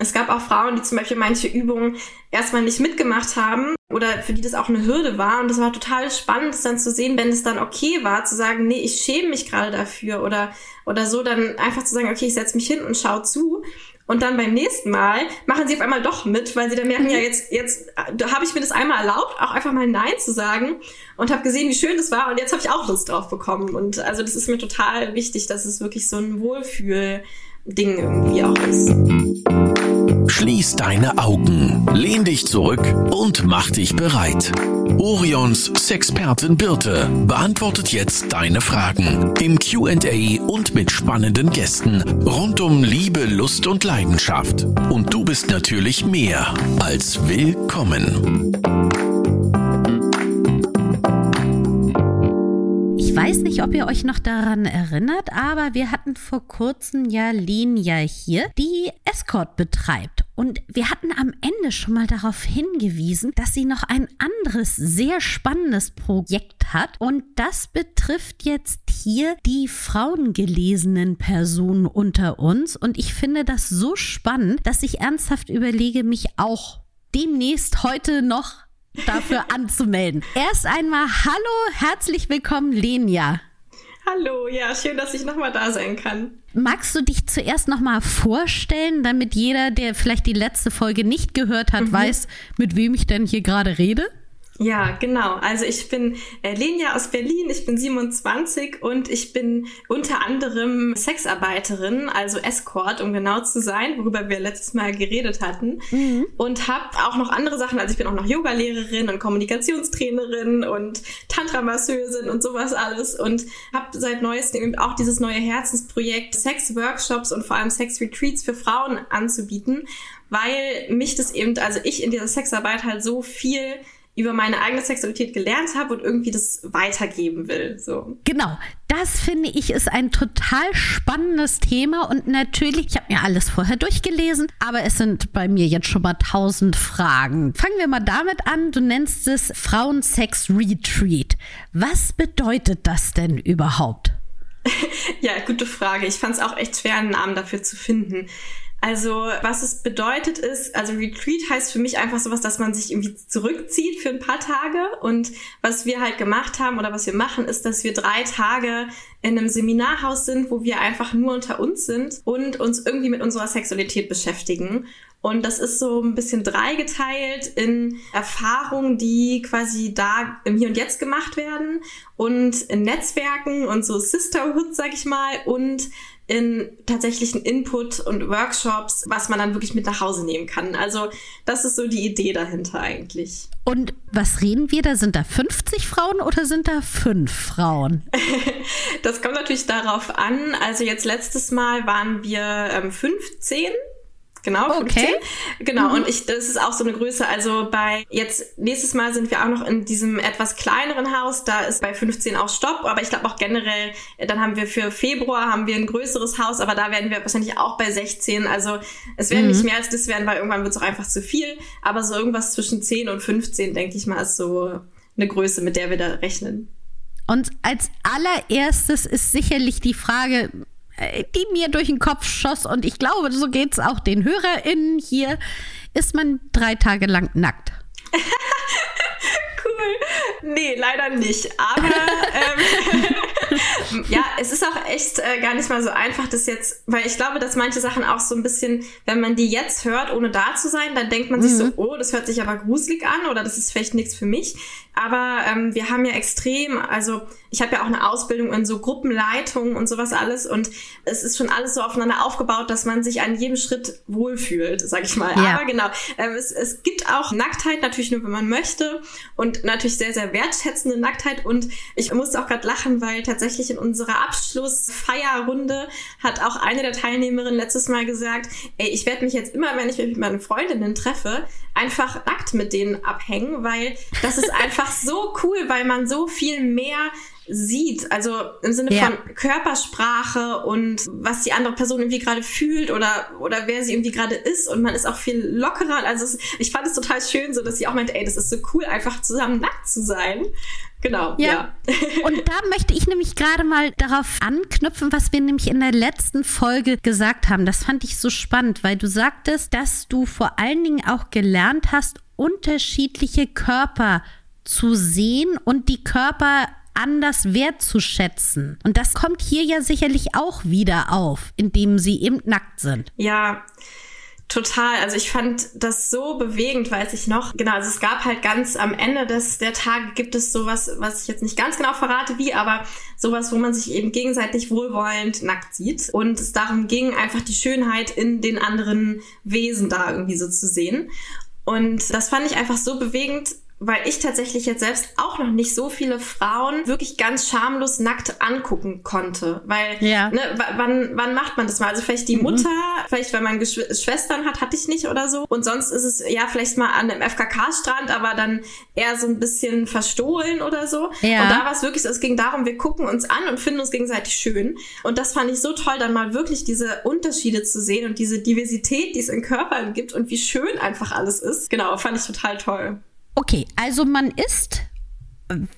Es gab auch Frauen, die zum Beispiel manche Übungen erstmal nicht mitgemacht haben oder für die das auch eine Hürde war. Und das war total spannend, das dann zu sehen, wenn es dann okay war, zu sagen, nee, ich schäme mich gerade dafür oder, oder so, dann einfach zu sagen, okay, ich setze mich hin und schau zu. Und dann beim nächsten Mal machen sie auf einmal doch mit, weil sie dann merken, ja, mhm. jetzt, jetzt da habe ich mir das einmal erlaubt, auch einfach mal Nein zu sagen und habe gesehen, wie schön das war und jetzt habe ich auch Lust drauf bekommen. Und also das ist mir total wichtig, dass es wirklich so ein Wohlfühl Ding irgendwie auch ist. Schließ deine Augen, lehn dich zurück und mach dich bereit. Orions Sexpertin Birte beantwortet jetzt deine Fragen im QA und mit spannenden Gästen rund um Liebe, Lust und Leidenschaft. Und du bist natürlich mehr als willkommen. weiß nicht, ob ihr euch noch daran erinnert, aber wir hatten vor kurzem ja Lenia hier, die Escort betreibt. Und wir hatten am Ende schon mal darauf hingewiesen, dass sie noch ein anderes sehr spannendes Projekt hat. Und das betrifft jetzt hier die frauengelesenen Personen unter uns. Und ich finde das so spannend, dass ich ernsthaft überlege, mich auch demnächst heute noch dafür anzumelden. Erst einmal hallo, herzlich willkommen, Lenia. Hallo, ja, schön, dass ich nochmal da sein kann. Magst du dich zuerst nochmal vorstellen, damit jeder, der vielleicht die letzte Folge nicht gehört hat, mhm. weiß, mit wem ich denn hier gerade rede? Ja, genau. Also ich bin äh, Lenia aus Berlin, ich bin 27 und ich bin unter anderem Sexarbeiterin, also Escort, um genau zu sein, worüber wir letztes Mal geredet hatten. Mhm. Und habe auch noch andere Sachen, also ich bin auch noch Yogalehrerin und Kommunikationstrainerin und Tantra-Masseusin und sowas alles und habe seit neuestem auch dieses neue Herzensprojekt, Sex-Workshops und vor allem Sex-Retreats für Frauen anzubieten, weil mich das eben, also ich in dieser Sexarbeit halt so viel über meine eigene Sexualität gelernt habe und irgendwie das weitergeben will. So. Genau, das finde ich ist ein total spannendes Thema und natürlich, ich habe mir alles vorher durchgelesen, aber es sind bei mir jetzt schon mal tausend Fragen. Fangen wir mal damit an. Du nennst es Frauensex Retreat. Was bedeutet das denn überhaupt? ja, gute Frage. Ich fand es auch echt schwer, einen Namen dafür zu finden. Also was es bedeutet ist, also Retreat heißt für mich einfach sowas, dass man sich irgendwie zurückzieht für ein paar Tage. Und was wir halt gemacht haben oder was wir machen, ist, dass wir drei Tage in einem Seminarhaus sind, wo wir einfach nur unter uns sind und uns irgendwie mit unserer Sexualität beschäftigen. Und das ist so ein bisschen dreigeteilt in Erfahrungen, die quasi da im Hier und Jetzt gemacht werden und in Netzwerken und so Sisterhood, sag ich mal, und in tatsächlichen Input und Workshops, was man dann wirklich mit nach Hause nehmen kann. Also das ist so die Idee dahinter eigentlich. Und was reden wir da? Sind da 50 Frauen oder sind da fünf Frauen? das kommt natürlich darauf an. Also jetzt letztes Mal waren wir ähm, 15 Genau, 15. Okay. Genau, mhm. und ich, das ist auch so eine Größe. Also bei jetzt, nächstes Mal sind wir auch noch in diesem etwas kleineren Haus. Da ist bei 15 auch Stopp, aber ich glaube auch generell, dann haben wir für Februar haben wir ein größeres Haus, aber da werden wir wahrscheinlich auch bei 16. Also es werden mhm. nicht mehr als das werden, weil irgendwann wird es auch einfach zu viel. Aber so irgendwas zwischen 10 und 15, denke ich mal, ist so eine Größe, mit der wir da rechnen. Und als allererstes ist sicherlich die Frage, die mir durch den Kopf schoss und ich glaube, so geht es auch den HörerInnen hier, ist man drei Tage lang nackt. cool. Nee, leider nicht. Aber ähm, ja, es ist auch echt äh, gar nicht mal so einfach, das jetzt, weil ich glaube, dass manche Sachen auch so ein bisschen, wenn man die jetzt hört, ohne da zu sein, dann denkt man mhm. sich so, mhm. oh, das hört sich aber gruselig an oder das ist vielleicht nichts für mich. Aber ähm, wir haben ja extrem, also ich habe ja auch eine Ausbildung in so Gruppenleitung und sowas alles und es ist schon alles so aufeinander aufgebaut, dass man sich an jedem Schritt wohlfühlt, sag ich mal. Ja. Aber genau, ähm, es, es gibt auch Nacktheit, natürlich nur, wenn man möchte und natürlich sehr, sehr wertschätzende Nacktheit und ich musste auch gerade lachen, weil tatsächlich in unserer Abschlussfeierrunde hat auch eine der Teilnehmerinnen letztes Mal gesagt, ey, ich werde mich jetzt immer, wenn ich mich mit meinen Freundinnen treffe, einfach nackt mit denen abhängen, weil das ist einfach so cool, weil man so viel mehr sieht. Also im Sinne ja. von Körpersprache und was die andere Person irgendwie gerade fühlt oder, oder wer sie irgendwie gerade ist. Und man ist auch viel lockerer. Also es, ich fand es total schön, so dass sie auch meinte, ey, das ist so cool, einfach zusammen nackt zu sein. Genau, ja. ja. Und da möchte ich nämlich gerade mal darauf anknüpfen, was wir nämlich in der letzten Folge gesagt haben. Das fand ich so spannend, weil du sagtest, dass du vor allen Dingen auch gelernt hast, unterschiedliche Körper zu sehen und die Körper anders wertzuschätzen. Und das kommt hier ja sicherlich auch wieder auf, indem sie eben nackt sind. Ja, Total. Also ich fand das so bewegend, weiß ich noch. Genau, also es gab halt ganz am Ende des, der Tage gibt es sowas, was ich jetzt nicht ganz genau verrate, wie, aber sowas, wo man sich eben gegenseitig wohlwollend nackt sieht. Und es darum ging, einfach die Schönheit in den anderen Wesen da irgendwie so zu sehen. Und das fand ich einfach so bewegend, weil ich tatsächlich jetzt selbst auch noch nicht so viele Frauen wirklich ganz schamlos nackt angucken konnte. Weil, ja. ne, wann, wann macht man das mal? Also vielleicht die mhm. Mutter, vielleicht wenn man Geschw Schwestern hat, hatte ich nicht oder so. Und sonst ist es ja vielleicht mal an einem FKK-Strand, aber dann eher so ein bisschen verstohlen oder so. Ja. Und da war es wirklich so, es ging darum, wir gucken uns an und finden uns gegenseitig schön. Und das fand ich so toll, dann mal wirklich diese Unterschiede zu sehen und diese Diversität, die es in Körpern gibt und wie schön einfach alles ist. Genau, fand ich total toll. Okay, also man ist,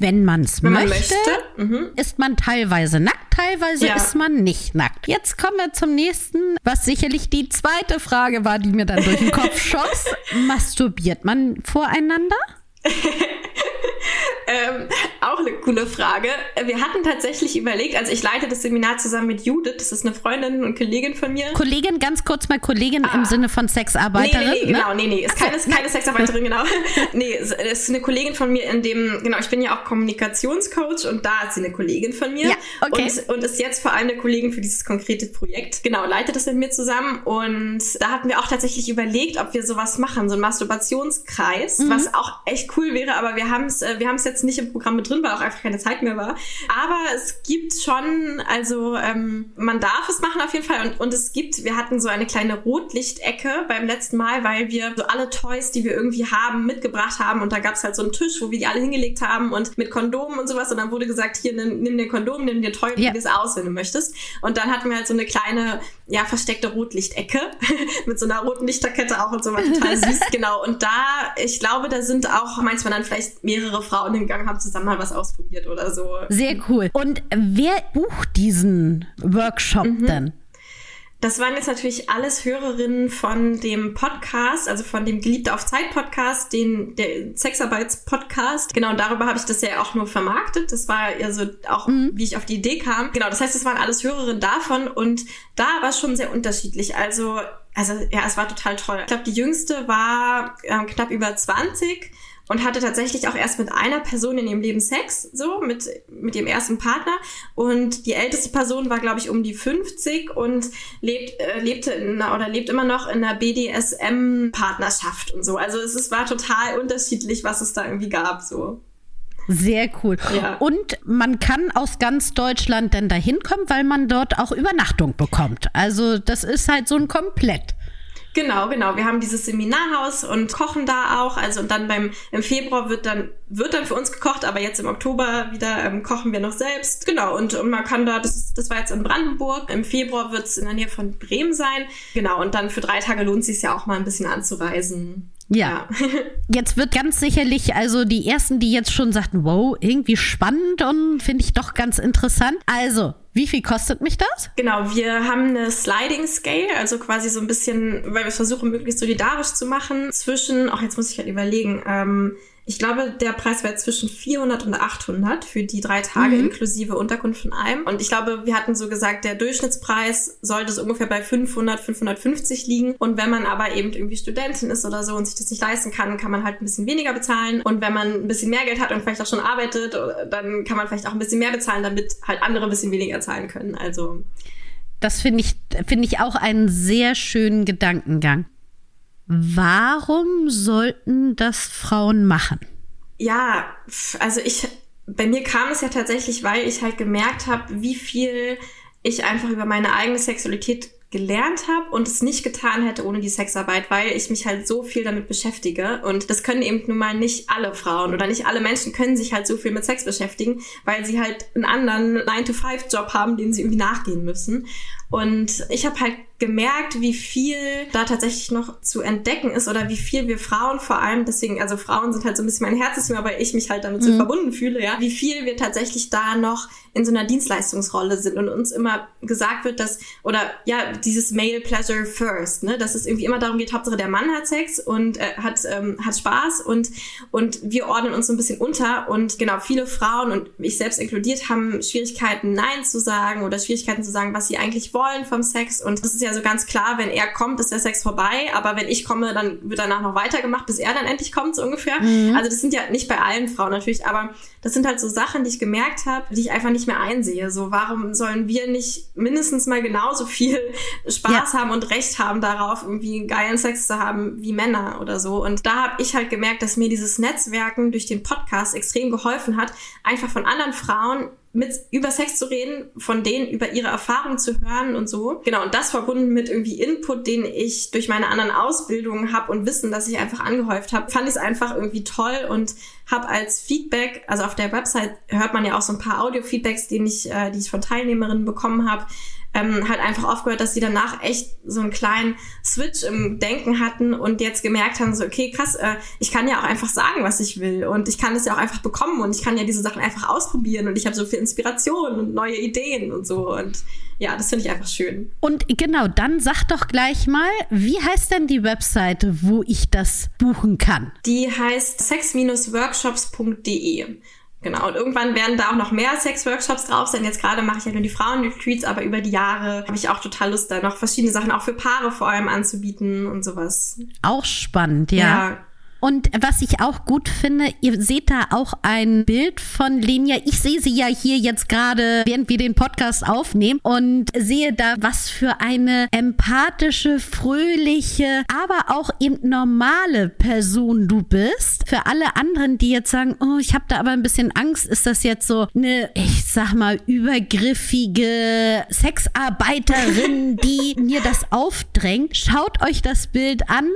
wenn, man's wenn man es möchte, mhm. ist man teilweise nackt, teilweise ja. ist man nicht nackt. Jetzt kommen wir zum nächsten, was sicherlich die zweite Frage war, die mir dann durch den Kopf schoss. Masturbiert man voreinander? ähm, auch eine coole Frage. Wir hatten tatsächlich überlegt, also ich leite das Seminar zusammen mit Judith, das ist eine Freundin und Kollegin von mir. Kollegin, ganz kurz mal Kollegin ah. im Sinne von Sexarbeiterin. Nee, nee, nee genau, nee, nee, ist keine, keine Sexarbeiterin, genau. nee, ist eine Kollegin von mir in dem, genau, ich bin ja auch Kommunikationscoach und da ist sie eine Kollegin von mir. Ja, okay. Und, und ist jetzt vor allem eine Kollegin für dieses konkrete Projekt. Genau, leitet das mit mir zusammen und da hatten wir auch tatsächlich überlegt, ob wir sowas machen, so einen Masturbationskreis, mhm. was auch echt cool wäre, aber wir haben es äh, wir haben es jetzt nicht im Programm mit drin, weil auch einfach keine Zeit mehr war. Aber es gibt schon, also ähm, man darf es machen auf jeden Fall und, und es gibt, wir hatten so eine kleine Rotlichtecke beim letzten Mal, weil wir so alle Toys, die wir irgendwie haben, mitgebracht haben und da gab es halt so einen Tisch, wo wir die alle hingelegt haben und mit Kondomen und sowas und dann wurde gesagt, hier nimm, nimm den Kondom, nimm dir Toy und ja. es aus, wenn du möchtest. Und dann hatten wir halt so eine kleine, ja, versteckte Rotlichtecke mit so einer roten Lichterkette auch und so, war total süß, genau. Und da, ich glaube, da sind auch manchmal dann vielleicht mehrere Frauen hingegangen, haben zusammen mal was ausprobiert oder so. Sehr cool. Und wer bucht diesen Workshop mhm. denn? Das waren jetzt natürlich alles Hörerinnen von dem Podcast, also von dem Geliebte auf Zeit Podcast, den der Sexarbeits-Podcast. Genau, und darüber habe ich das ja auch nur vermarktet. Das war ja so auch, mhm. wie ich auf die Idee kam. Genau, das heißt, es waren alles Hörerinnen davon und da war es schon sehr unterschiedlich. Also, also ja, es war total toll. Ich glaube, die jüngste war äh, knapp über 20 und hatte tatsächlich auch erst mit einer Person in ihrem Leben Sex, so mit, mit ihrem ersten Partner. Und die älteste Person war, glaube ich, um die 50 und lebt, äh, lebte in oder lebt immer noch in einer BDSM-Partnerschaft und so. Also es, es war total unterschiedlich, was es da irgendwie gab, so. Sehr cool. Ja. Und man kann aus ganz Deutschland dann dahin kommen, weil man dort auch Übernachtung bekommt. Also das ist halt so ein Komplett. Genau, genau. Wir haben dieses Seminarhaus und kochen da auch. Also und dann beim im Februar wird dann wird dann für uns gekocht, aber jetzt im Oktober wieder ähm, kochen wir noch selbst. Genau. Und, und man kann da, das, das war jetzt in Brandenburg. Im Februar wird es in der Nähe von Bremen sein. Genau. Und dann für drei Tage lohnt es sich ja auch mal ein bisschen anzureisen. Ja. ja. jetzt wird ganz sicherlich, also die ersten, die jetzt schon sagten, wow, irgendwie spannend und finde ich doch ganz interessant. Also, wie viel kostet mich das? Genau, wir haben eine Sliding Scale, also quasi so ein bisschen, weil wir versuchen, möglichst solidarisch zu machen, zwischen, auch jetzt muss ich halt überlegen, ähm, ich glaube, der Preis wäre zwischen 400 und 800 für die drei Tage mhm. inklusive Unterkunft von einem. Und ich glaube, wir hatten so gesagt, der Durchschnittspreis sollte so ungefähr bei 500, 550 liegen. Und wenn man aber eben irgendwie Studentin ist oder so und sich das nicht leisten kann, kann man halt ein bisschen weniger bezahlen. Und wenn man ein bisschen mehr Geld hat und vielleicht auch schon arbeitet, dann kann man vielleicht auch ein bisschen mehr bezahlen, damit halt andere ein bisschen weniger zahlen können. Also. Das finde ich, finde ich auch einen sehr schönen Gedankengang. Warum sollten das Frauen machen? Ja, also ich, bei mir kam es ja tatsächlich, weil ich halt gemerkt habe, wie viel ich einfach über meine eigene Sexualität gelernt habe und es nicht getan hätte ohne die Sexarbeit, weil ich mich halt so viel damit beschäftige. Und das können eben nun mal nicht alle Frauen oder nicht alle Menschen können sich halt so viel mit Sex beschäftigen, weil sie halt einen anderen 9-to-5-Job haben, den sie irgendwie nachgehen müssen. Und ich habe halt gemerkt, wie viel da tatsächlich noch zu entdecken ist oder wie viel wir Frauen vor allem, deswegen, also Frauen sind halt so ein bisschen mein Herzensthema, weil ich mich halt damit so mhm. verbunden fühle, ja, wie viel wir tatsächlich da noch in so einer Dienstleistungsrolle sind und uns immer gesagt wird, dass, oder ja, dieses Male Pleasure First, ne, dass es irgendwie immer darum geht, Hauptsache der Mann hat Sex und äh, hat, ähm, hat Spaß und, und wir ordnen uns so ein bisschen unter und genau, viele Frauen und ich selbst inkludiert haben Schwierigkeiten, Nein zu sagen oder Schwierigkeiten zu sagen, was sie eigentlich wollen vom Sex und das ist ja so ganz klar, wenn er kommt, ist der Sex vorbei, aber wenn ich komme, dann wird danach noch weitergemacht, bis er dann endlich kommt, so ungefähr. Mhm. Also das sind ja nicht bei allen Frauen natürlich, aber das sind halt so Sachen, die ich gemerkt habe, die ich einfach nicht mehr einsehe. So, warum sollen wir nicht mindestens mal genauso viel Spaß ja. haben und Recht haben darauf, irgendwie geilen Sex zu haben wie Männer oder so? Und da habe ich halt gemerkt, dass mir dieses Netzwerken durch den Podcast extrem geholfen hat, einfach von anderen Frauen mit über Sex zu reden, von denen über ihre Erfahrungen zu hören und so. Genau, und das verbunden mit irgendwie Input, den ich durch meine anderen Ausbildungen habe und Wissen, das ich einfach angehäuft habe, fand ich es einfach irgendwie toll und habe als Feedback, also auf der Website hört man ja auch so ein paar Audio-Feedbacks, die ich, äh, die ich von Teilnehmerinnen bekommen habe, ähm, halt einfach aufgehört, dass sie danach echt so einen kleinen Switch im Denken hatten und jetzt gemerkt haben, so, okay, krass, äh, ich kann ja auch einfach sagen, was ich will und ich kann es ja auch einfach bekommen und ich kann ja diese Sachen einfach ausprobieren und ich habe so viel Inspiration und neue Ideen und so und ja, das finde ich einfach schön. Und genau, dann sag doch gleich mal, wie heißt denn die Webseite, wo ich das buchen kann? Die heißt sex-workshops.de. Genau, und irgendwann werden da auch noch mehr Sex-Workshops drauf sein. Jetzt gerade mache ich ja nur die Frauen-Retreats, aber über die Jahre habe ich auch total Lust, da noch verschiedene Sachen auch für Paare vor allem anzubieten und sowas. Auch spannend, ja. Ja, und was ich auch gut finde, ihr seht da auch ein Bild von Lenia. Ich sehe sie ja hier jetzt gerade, während wir den Podcast aufnehmen und sehe da, was für eine empathische, fröhliche, aber auch eben normale Person du bist. Für alle anderen, die jetzt sagen, oh, ich habe da aber ein bisschen Angst, ist das jetzt so eine, ich sag mal, übergriffige Sexarbeiterin, die mir das aufdrängt. Schaut euch das Bild an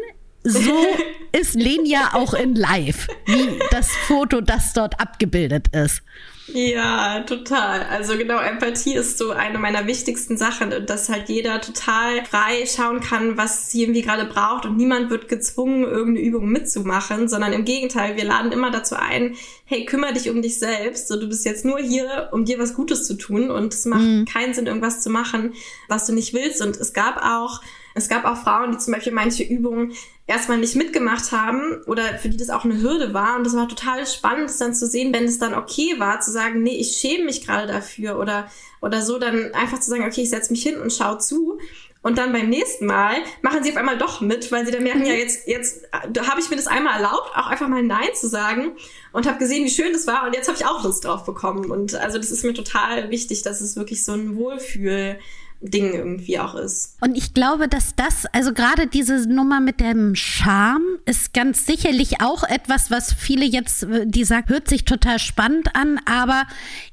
so ist Lenia auch in live, wie das Foto, das dort abgebildet ist. Ja, total. Also genau, Empathie ist so eine meiner wichtigsten Sachen und dass halt jeder total frei schauen kann, was sie irgendwie gerade braucht und niemand wird gezwungen, irgendeine Übung mitzumachen, sondern im Gegenteil, wir laden immer dazu ein, hey, kümmere dich um dich selbst. So, du bist jetzt nur hier, um dir was Gutes zu tun und es macht mhm. keinen Sinn, irgendwas zu machen, was du nicht willst. Und es gab auch es gab auch Frauen, die zum Beispiel manche Übungen erstmal nicht mitgemacht haben oder für die das auch eine Hürde war. Und das war total spannend, das dann zu sehen, wenn es dann okay war, zu sagen, nee, ich schäme mich gerade dafür oder, oder so, dann einfach zu sagen, okay, ich setze mich hin und schau zu. Und dann beim nächsten Mal machen sie auf einmal doch mit, weil sie dann merken, ja, mhm. jetzt, jetzt habe ich mir das einmal erlaubt, auch einfach mal Nein zu sagen und habe gesehen, wie schön das war und jetzt habe ich auch Lust drauf bekommen. Und also das ist mir total wichtig, dass es wirklich so ein Wohlfühl Ding irgendwie auch ist. Und ich glaube, dass das, also gerade diese Nummer mit dem Charme ist ganz sicherlich auch etwas, was viele jetzt, äh, die sagen, hört sich total spannend an, aber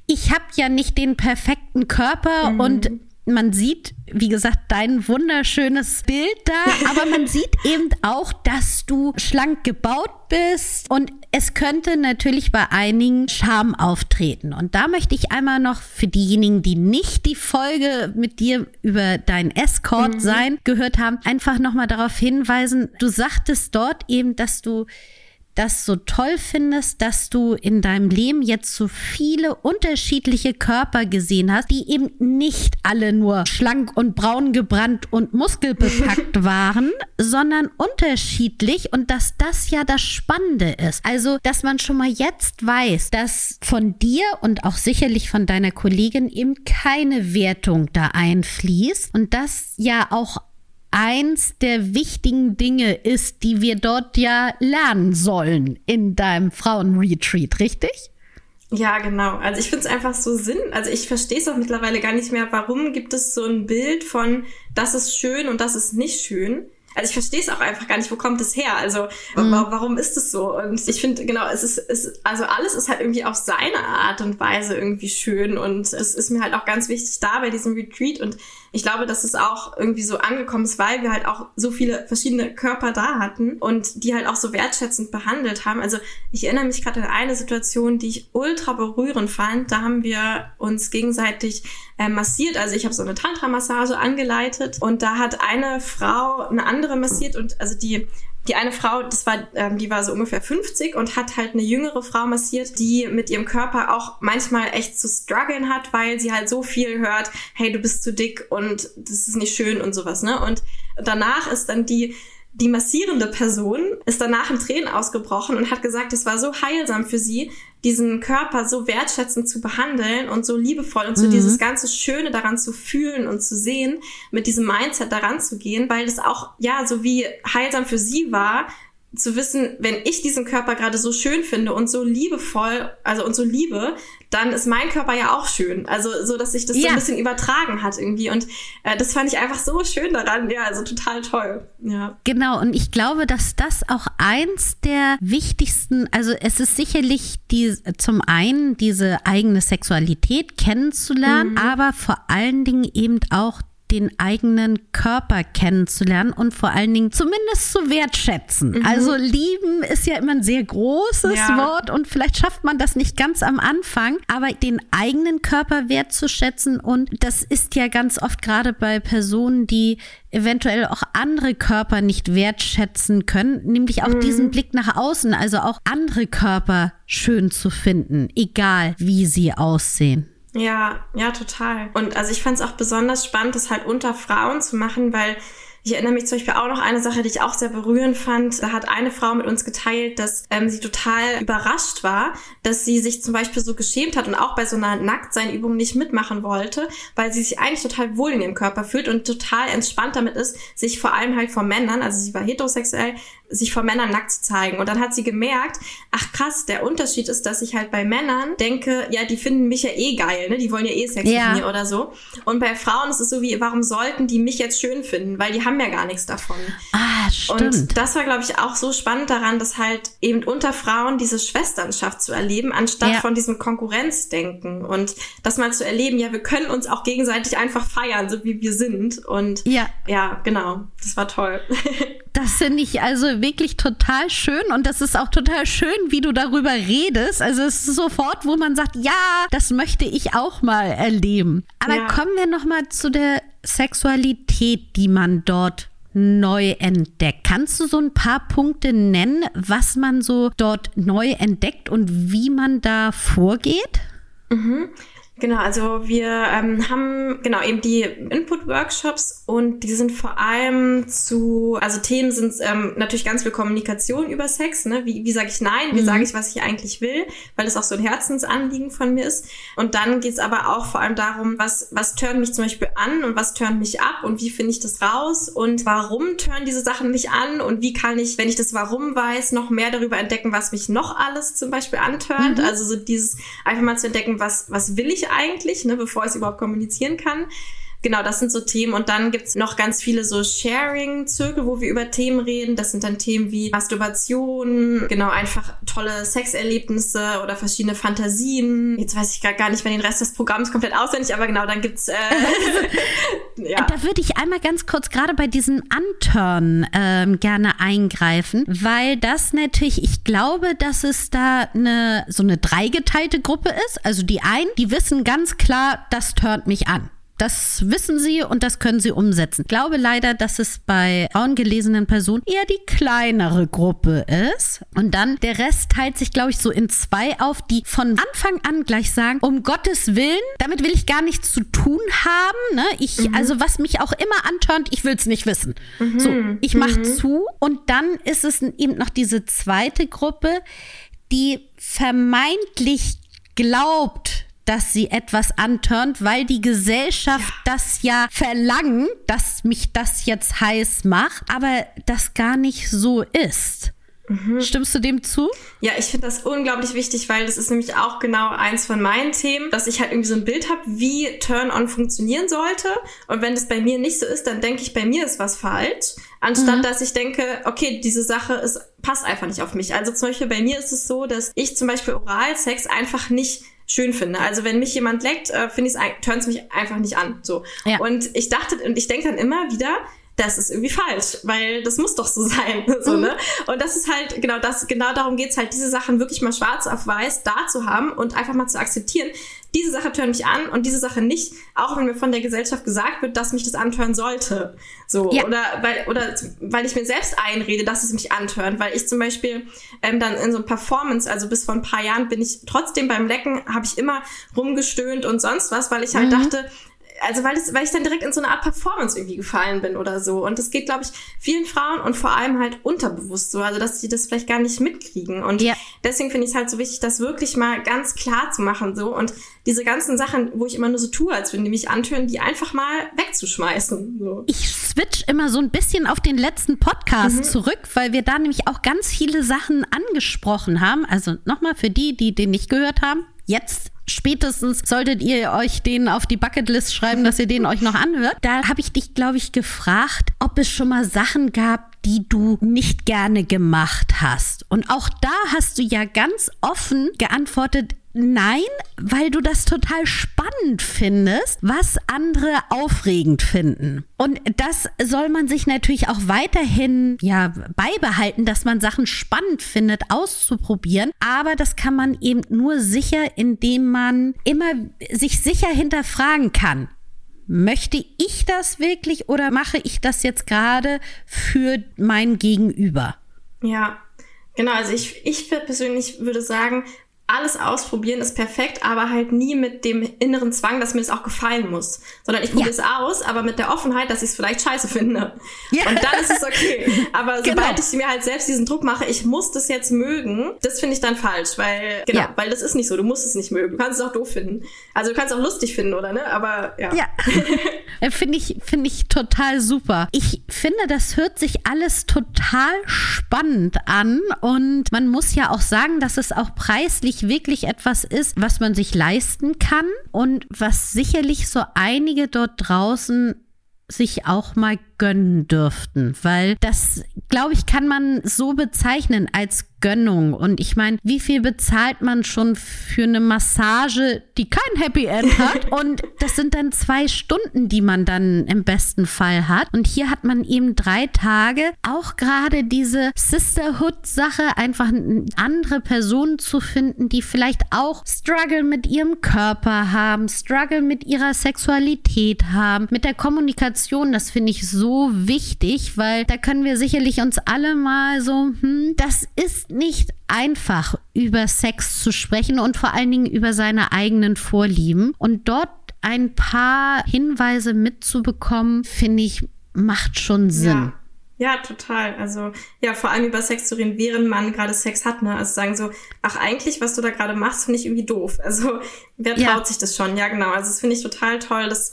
ich habe ja nicht den perfekten Körper mhm. und man sieht, wie gesagt, dein wunderschönes Bild da, aber man sieht eben auch, dass du schlank gebaut bist und es könnte natürlich bei einigen Scham auftreten. Und da möchte ich einmal noch für diejenigen, die nicht die Folge mit dir über dein Escort sein mhm. gehört haben, einfach nochmal darauf hinweisen, du sagtest dort eben, dass du das so toll findest, dass du in deinem Leben jetzt so viele unterschiedliche Körper gesehen hast, die eben nicht alle nur schlank und braun gebrannt und muskelbepackt waren, sondern unterschiedlich und dass das ja das Spannende ist. Also, dass man schon mal jetzt weiß, dass von dir und auch sicherlich von deiner Kollegin eben keine Wertung da einfließt und das ja auch eins der wichtigen Dinge ist, die wir dort ja lernen sollen in deinem Frauenretreat, richtig? Ja, genau. Also ich finde es einfach so Sinn. Also ich verstehe es auch mittlerweile gar nicht mehr, warum gibt es so ein Bild von, das ist schön und das ist nicht schön. Also ich verstehe es auch einfach gar nicht, wo kommt es her? Also mhm. warum ist es so? Und ich finde, genau, es ist, es, also alles ist halt irgendwie auf seine Art und Weise irgendwie schön. Und es ist mir halt auch ganz wichtig da bei diesem Retreat. Und ich glaube, dass es auch irgendwie so angekommen ist, weil wir halt auch so viele verschiedene Körper da hatten und die halt auch so wertschätzend behandelt haben. Also ich erinnere mich gerade an eine Situation, die ich ultra berührend fand. Da haben wir uns gegenseitig äh, massiert. Also ich habe so eine Tantra-Massage angeleitet und da hat eine Frau eine andere massiert und also die die eine Frau, das war, ähm, die war so ungefähr 50 und hat halt eine jüngere Frau massiert, die mit ihrem Körper auch manchmal echt zu strugglen hat, weil sie halt so viel hört, hey, du bist zu dick und das ist nicht schön und sowas, ne? Und danach ist dann die die massierende Person ist danach in Tränen ausgebrochen und hat gesagt, es war so heilsam für sie, diesen Körper so wertschätzend zu behandeln und so liebevoll und so mhm. dieses ganze Schöne daran zu fühlen und zu sehen, mit diesem Mindset daran zu gehen, weil das auch, ja, so wie heilsam für sie war, zu wissen, wenn ich diesen Körper gerade so schön finde und so liebevoll, also und so liebe, dann ist mein Körper ja auch schön. Also so, dass sich das ja. so ein bisschen übertragen hat irgendwie. Und äh, das fand ich einfach so schön daran. Ja, also total toll. Ja. Genau. Und ich glaube, dass das auch eins der wichtigsten, also es ist sicherlich die, zum einen diese eigene Sexualität kennenzulernen, mhm. aber vor allen Dingen eben auch den eigenen Körper kennenzulernen und vor allen Dingen zumindest zu wertschätzen. Mhm. Also lieben ist ja immer ein sehr großes ja. Wort und vielleicht schafft man das nicht ganz am Anfang, aber den eigenen Körper wertzuschätzen und das ist ja ganz oft gerade bei Personen, die eventuell auch andere Körper nicht wertschätzen können, nämlich auch mhm. diesen Blick nach außen, also auch andere Körper schön zu finden, egal wie sie aussehen. Ja, ja, total. Und also ich fand es auch besonders spannend, das halt unter Frauen zu machen, weil ich erinnere mich zum Beispiel auch noch eine Sache, die ich auch sehr berührend fand. Da hat eine Frau mit uns geteilt, dass ähm, sie total überrascht war, dass sie sich zum Beispiel so geschämt hat und auch bei so einer Nacktseinübung nicht mitmachen wollte, weil sie sich eigentlich total wohl in ihrem Körper fühlt und total entspannt damit ist, sich vor allem halt vor Männern, also sie war heterosexuell, sich vor Männern nackt zu zeigen. Und dann hat sie gemerkt, ach krass, der Unterschied ist, dass ich halt bei Männern denke, ja, die finden mich ja eh geil, ne? Die wollen ja eh Sex ja. mit mir oder so. Und bei Frauen ist es so wie, warum sollten die mich jetzt schön finden? Weil die haben ja gar nichts davon. Ah, stimmt. Und das war, glaube ich, auch so spannend daran, dass halt eben unter Frauen diese Schwesternschaft zu erleben, anstatt ja. von diesem Konkurrenzdenken. Und das mal zu erleben, ja, wir können uns auch gegenseitig einfach feiern, so wie wir sind. Und ja, ja genau. Das war toll. Das finde ich also wirklich total schön und das ist auch total schön, wie du darüber redest. Also es ist sofort, wo man sagt, ja, das möchte ich auch mal erleben. Aber ja. kommen wir noch mal zu der Sexualität, die man dort neu entdeckt. Kannst du so ein paar Punkte nennen, was man so dort neu entdeckt und wie man da vorgeht? Mhm. Genau, also wir ähm, haben genau eben die Input-Workshops und die sind vor allem zu, also Themen sind ähm, natürlich ganz viel Kommunikation über Sex, ne? Wie, wie sage ich nein, wie mhm. sage ich, was ich eigentlich will, weil das auch so ein Herzensanliegen von mir ist. Und dann geht's aber auch vor allem darum, was, was turnt mich zum Beispiel an und was turnt mich ab und wie finde ich das raus und warum turnen diese Sachen mich an und wie kann ich, wenn ich das Warum weiß, noch mehr darüber entdecken, was mich noch alles zum Beispiel antörnt. Mhm. Also so dieses einfach mal zu entdecken, was, was will ich eigentlich, ne, bevor ich es überhaupt kommunizieren kann. Genau, das sind so Themen. Und dann gibt's noch ganz viele so Sharing-Zirkel, wo wir über Themen reden. Das sind dann Themen wie Masturbation, genau, einfach tolle Sexerlebnisse oder verschiedene Fantasien. Jetzt weiß ich gerade gar nicht, wenn den Rest des Programms komplett auswendig, aber genau, dann gibt's äh, ja. Da würde ich einmal ganz kurz gerade bei diesem Anturn ähm, gerne eingreifen, weil das natürlich, ich glaube, dass es da eine so eine dreigeteilte Gruppe ist. Also die einen, die wissen ganz klar, das turnt mich an. Das wissen sie und das können sie umsetzen. Ich glaube leider, dass es bei frauengelesenen Personen eher die kleinere Gruppe ist. Und dann der Rest teilt sich, glaube ich, so in zwei auf, die von Anfang an gleich sagen, um Gottes Willen, damit will ich gar nichts zu tun haben. Ne? Ich, mhm. also was mich auch immer antörnt, ich will es nicht wissen. Mhm. So, ich mache mhm. zu. Und dann ist es eben noch diese zweite Gruppe, die vermeintlich glaubt, dass sie etwas antörnt, weil die Gesellschaft ja. das ja verlangt, dass mich das jetzt heiß macht, aber das gar nicht so ist. Mhm. Stimmst du dem zu? Ja, ich finde das unglaublich wichtig, weil das ist nämlich auch genau eins von meinen Themen, dass ich halt irgendwie so ein Bild habe, wie Turn-on funktionieren sollte. Und wenn das bei mir nicht so ist, dann denke ich, bei mir ist was falsch. Anstatt mhm. dass ich denke, okay, diese Sache ist, passt einfach nicht auf mich. Also zum Beispiel bei mir ist es so, dass ich zum Beispiel Oralsex einfach nicht schön finde. Also wenn mich jemand leckt, äh, finde ich es, turns mich einfach nicht an. So. Ja. Und ich dachte, und ich denke dann immer wieder, das ist irgendwie falsch, weil das muss doch so sein. so, mhm. ne? Und das ist halt, genau das, genau darum geht's halt, diese Sachen wirklich mal schwarz auf weiß da zu haben und einfach mal zu akzeptieren, diese Sache tönt mich an und diese Sache nicht, auch wenn mir von der Gesellschaft gesagt wird, dass mich das antören sollte. So, ja. oder weil, oder weil ich mir selbst einrede, dass es mich antört, weil ich zum Beispiel ähm, dann in so einem Performance, also bis vor ein paar Jahren bin ich trotzdem beim Lecken, habe ich immer rumgestöhnt und sonst was, weil ich halt mhm. dachte, also weil, es, weil ich dann direkt in so eine Art Performance irgendwie gefallen bin oder so. Und das geht, glaube ich, vielen Frauen und vor allem halt unterbewusst so, also dass sie das vielleicht gar nicht mitkriegen. Und ja. deswegen finde ich es halt so wichtig, das wirklich mal ganz klar zu machen so und diese ganzen Sachen, wo ich immer nur so tue, als würden die mich antören, die einfach mal wegzuschmeißen. So. Ich switch immer so ein bisschen auf den letzten Podcast mhm. zurück, weil wir da nämlich auch ganz viele Sachen angesprochen haben. Also nochmal für die, die den nicht gehört haben, jetzt spätestens solltet ihr euch den auf die Bucketlist schreiben, dass ihr den euch noch anhört. Da habe ich dich, glaube ich, gefragt, ob es schon mal Sachen gab, die du nicht gerne gemacht hast. Und auch da hast du ja ganz offen geantwortet, Nein, weil du das total spannend findest, was andere aufregend finden. Und das soll man sich natürlich auch weiterhin ja beibehalten, dass man Sachen spannend findet, auszuprobieren. Aber das kann man eben nur sicher, indem man immer sich sicher hinterfragen kann. Möchte ich das wirklich oder mache ich das jetzt gerade für mein Gegenüber? Ja, Genau, also ich, ich persönlich würde sagen, alles ausprobieren ist perfekt, aber halt nie mit dem inneren Zwang, dass mir das auch gefallen muss. Sondern ich probiere es aus, aber mit der Offenheit, dass ich es vielleicht scheiße finde. Ja. Und dann ist es okay. Aber genau. sobald ich mir halt selbst diesen Druck mache, ich muss das jetzt mögen, das finde ich dann falsch, weil, genau, ja. weil das ist nicht so, du musst es nicht mögen. Du kannst es auch doof finden. Also du kannst es auch lustig finden, oder ne? Aber ja. Ja. finde ich, finde ich total super. Ich finde, das hört sich alles total spannend an und man muss ja auch sagen, dass es auch preislich wirklich, wirklich etwas ist, was man sich leisten kann und was sicherlich so einige dort draußen sich auch mal gönnen dürften, weil das, glaube ich, kann man so bezeichnen als Gönnung. Und ich meine, wie viel bezahlt man schon für eine Massage, die kein Happy End hat? Und das sind dann zwei Stunden, die man dann im besten Fall hat. Und hier hat man eben drei Tage. Auch gerade diese Sisterhood-Sache, einfach andere Personen zu finden, die vielleicht auch Struggle mit ihrem Körper haben, Struggle mit ihrer Sexualität haben, mit der Kommunikation. Das finde ich so wichtig, weil da können wir sicherlich uns alle mal so, hm, das ist nicht einfach, über Sex zu sprechen und vor allen Dingen über seine eigenen Vorlieben. Und dort ein paar Hinweise mitzubekommen, finde ich, macht schon Sinn. Ja. Ja, total. Also ja, vor allem über Sex zu reden, während man gerade Sex hat, ne? Also sagen so, ach eigentlich, was du da gerade machst, finde ich irgendwie doof. Also wer traut ja. sich das schon? Ja, genau. Also das finde ich total toll, dass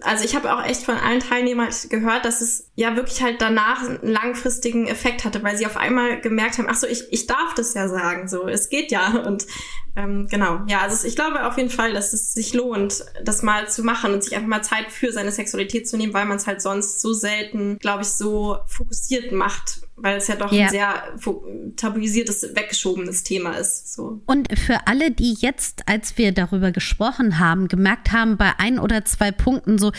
also ich habe auch echt von allen Teilnehmern gehört, dass es ja wirklich halt danach einen langfristigen Effekt hatte, weil sie auf einmal gemerkt haben, ach so, ich, ich darf das ja sagen, so, es geht ja. Und ähm, genau, ja, also ich glaube auf jeden Fall, dass es sich lohnt, das mal zu machen und sich einfach mal Zeit für seine Sexualität zu nehmen, weil man es halt sonst so selten, glaube ich, so fokussiert macht, weil es ja doch ja. ein sehr tabuisiertes, weggeschobenes Thema ist. So. Und für alle, die jetzt, als wir darüber gesprochen haben, gemerkt haben, bei ein oder zwei Punkten so,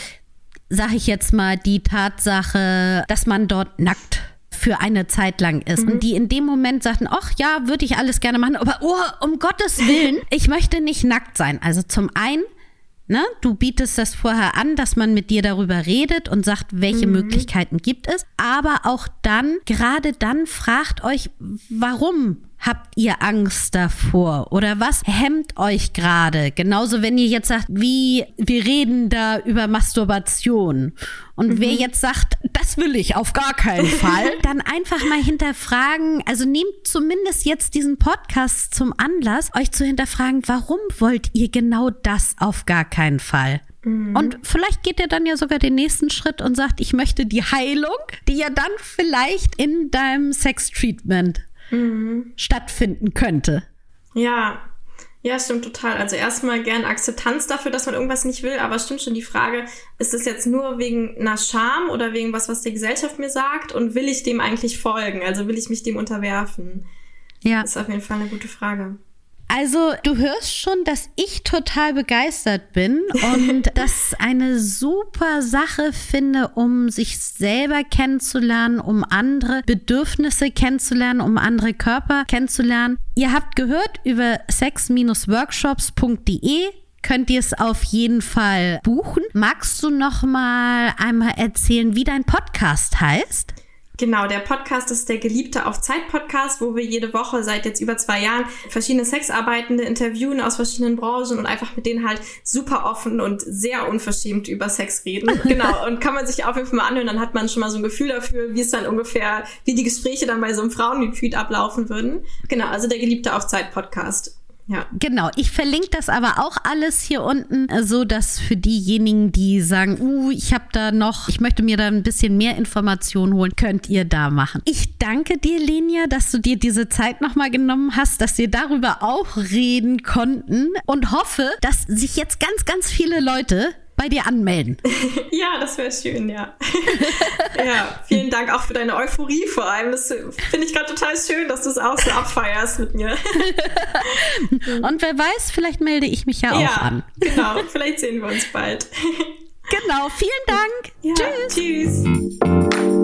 sage ich jetzt mal, die Tatsache, dass man dort nackt für eine Zeit lang ist. Mhm. Und die in dem Moment sagten, ach ja, würde ich alles gerne machen, aber oh, um Gottes Willen, ich möchte nicht nackt sein. Also zum einen, ne, du bietest das vorher an, dass man mit dir darüber redet und sagt, welche mhm. Möglichkeiten gibt es. Aber auch dann, gerade dann fragt euch, warum Habt ihr Angst davor? Oder was hemmt euch gerade? Genauso, wenn ihr jetzt sagt, wie, wir reden da über Masturbation. Und mhm. wer jetzt sagt, das will ich auf gar keinen Fall, dann einfach mal hinterfragen, also nehmt zumindest jetzt diesen Podcast zum Anlass, euch zu hinterfragen, warum wollt ihr genau das auf gar keinen Fall? Mhm. Und vielleicht geht ihr dann ja sogar den nächsten Schritt und sagt, ich möchte die Heilung, die ja dann vielleicht in deinem Sex-Treatment mhm. stattfinden könnte. Ja, ja, stimmt total. Also erstmal gern Akzeptanz dafür, dass man irgendwas nicht will, aber stimmt schon die Frage, ist das jetzt nur wegen einer Scham oder wegen was, was die Gesellschaft mir sagt und will ich dem eigentlich folgen? Also will ich mich dem unterwerfen? Ja. Das ist auf jeden Fall eine gute Frage. Also du hörst schon, dass ich total begeistert bin und das eine super Sache finde, um sich selber kennenzulernen, um andere Bedürfnisse kennenzulernen, um andere Körper kennenzulernen. Ihr habt gehört über sex-workshops.de könnt ihr es auf jeden Fall buchen. Magst du noch mal einmal erzählen, wie dein Podcast heißt? Genau, der Podcast ist der Geliebte auf Zeit Podcast, wo wir jede Woche seit jetzt über zwei Jahren verschiedene Sexarbeitende interviewen aus verschiedenen Branchen und einfach mit denen halt super offen und sehr unverschämt über Sex reden. genau, und kann man sich auf jeden Fall mal anhören, dann hat man schon mal so ein Gefühl dafür, wie es dann ungefähr, wie die Gespräche dann bei so einem Frauenretreat ablaufen würden. Genau, also der Geliebte auf Zeit Podcast. Ja. Genau. Ich verlinke das aber auch alles hier unten, so dass für diejenigen, die sagen, uh, ich habe da noch, ich möchte mir da ein bisschen mehr Informationen holen, könnt ihr da machen. Ich danke dir, Lenia, dass du dir diese Zeit nochmal genommen hast, dass wir darüber auch reden konnten und hoffe, dass sich jetzt ganz, ganz viele Leute bei dir anmelden. ja, das wäre schön, ja. ja, vielen Dank auch für deine Euphorie vor allem. Das finde ich gerade total schön, dass du es auch so abfeierst mit mir. Und wer weiß, vielleicht melde ich mich ja auch ja, an. genau, vielleicht sehen wir uns bald. genau, vielen Dank. Ja, tschüss. Tschüss.